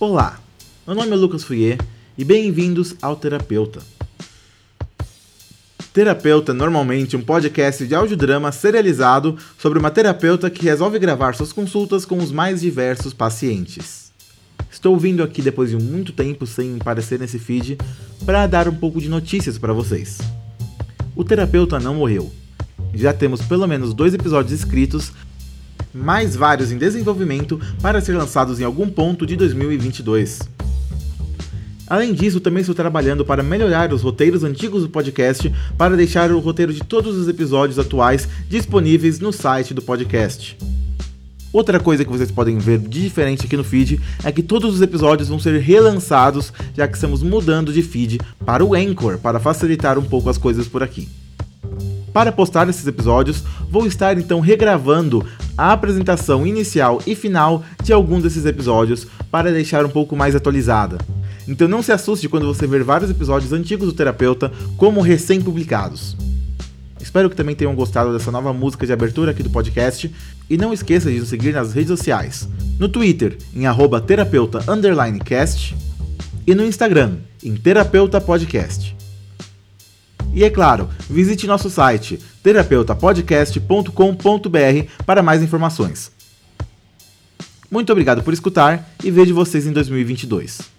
Olá, meu nome é Lucas Fouier e bem-vindos ao Terapeuta. Terapeuta é normalmente um podcast de audiodrama serializado sobre uma terapeuta que resolve gravar suas consultas com os mais diversos pacientes. Estou vindo aqui depois de muito tempo sem aparecer nesse feed para dar um pouco de notícias para vocês. O terapeuta não morreu. Já temos pelo menos dois episódios escritos mais vários em desenvolvimento para ser lançados em algum ponto de 2022. Além disso, também estou trabalhando para melhorar os roteiros antigos do podcast para deixar o roteiro de todos os episódios atuais disponíveis no site do podcast. Outra coisa que vocês podem ver de diferente aqui no feed é que todos os episódios vão ser relançados, já que estamos mudando de feed para o Anchor para facilitar um pouco as coisas por aqui. Para postar esses episódios, vou estar então regravando a apresentação inicial e final de algum desses episódios para deixar um pouco mais atualizada. Então não se assuste quando você ver vários episódios antigos do Terapeuta como recém-publicados. Espero que também tenham gostado dessa nova música de abertura aqui do podcast e não esqueça de nos seguir nas redes sociais. No Twitter, em terapeuta_cast e no Instagram, em terapeuta podcast. E é claro, visite nosso site terapeutapodcast.com.br para mais informações. Muito obrigado por escutar e vejo vocês em 2022.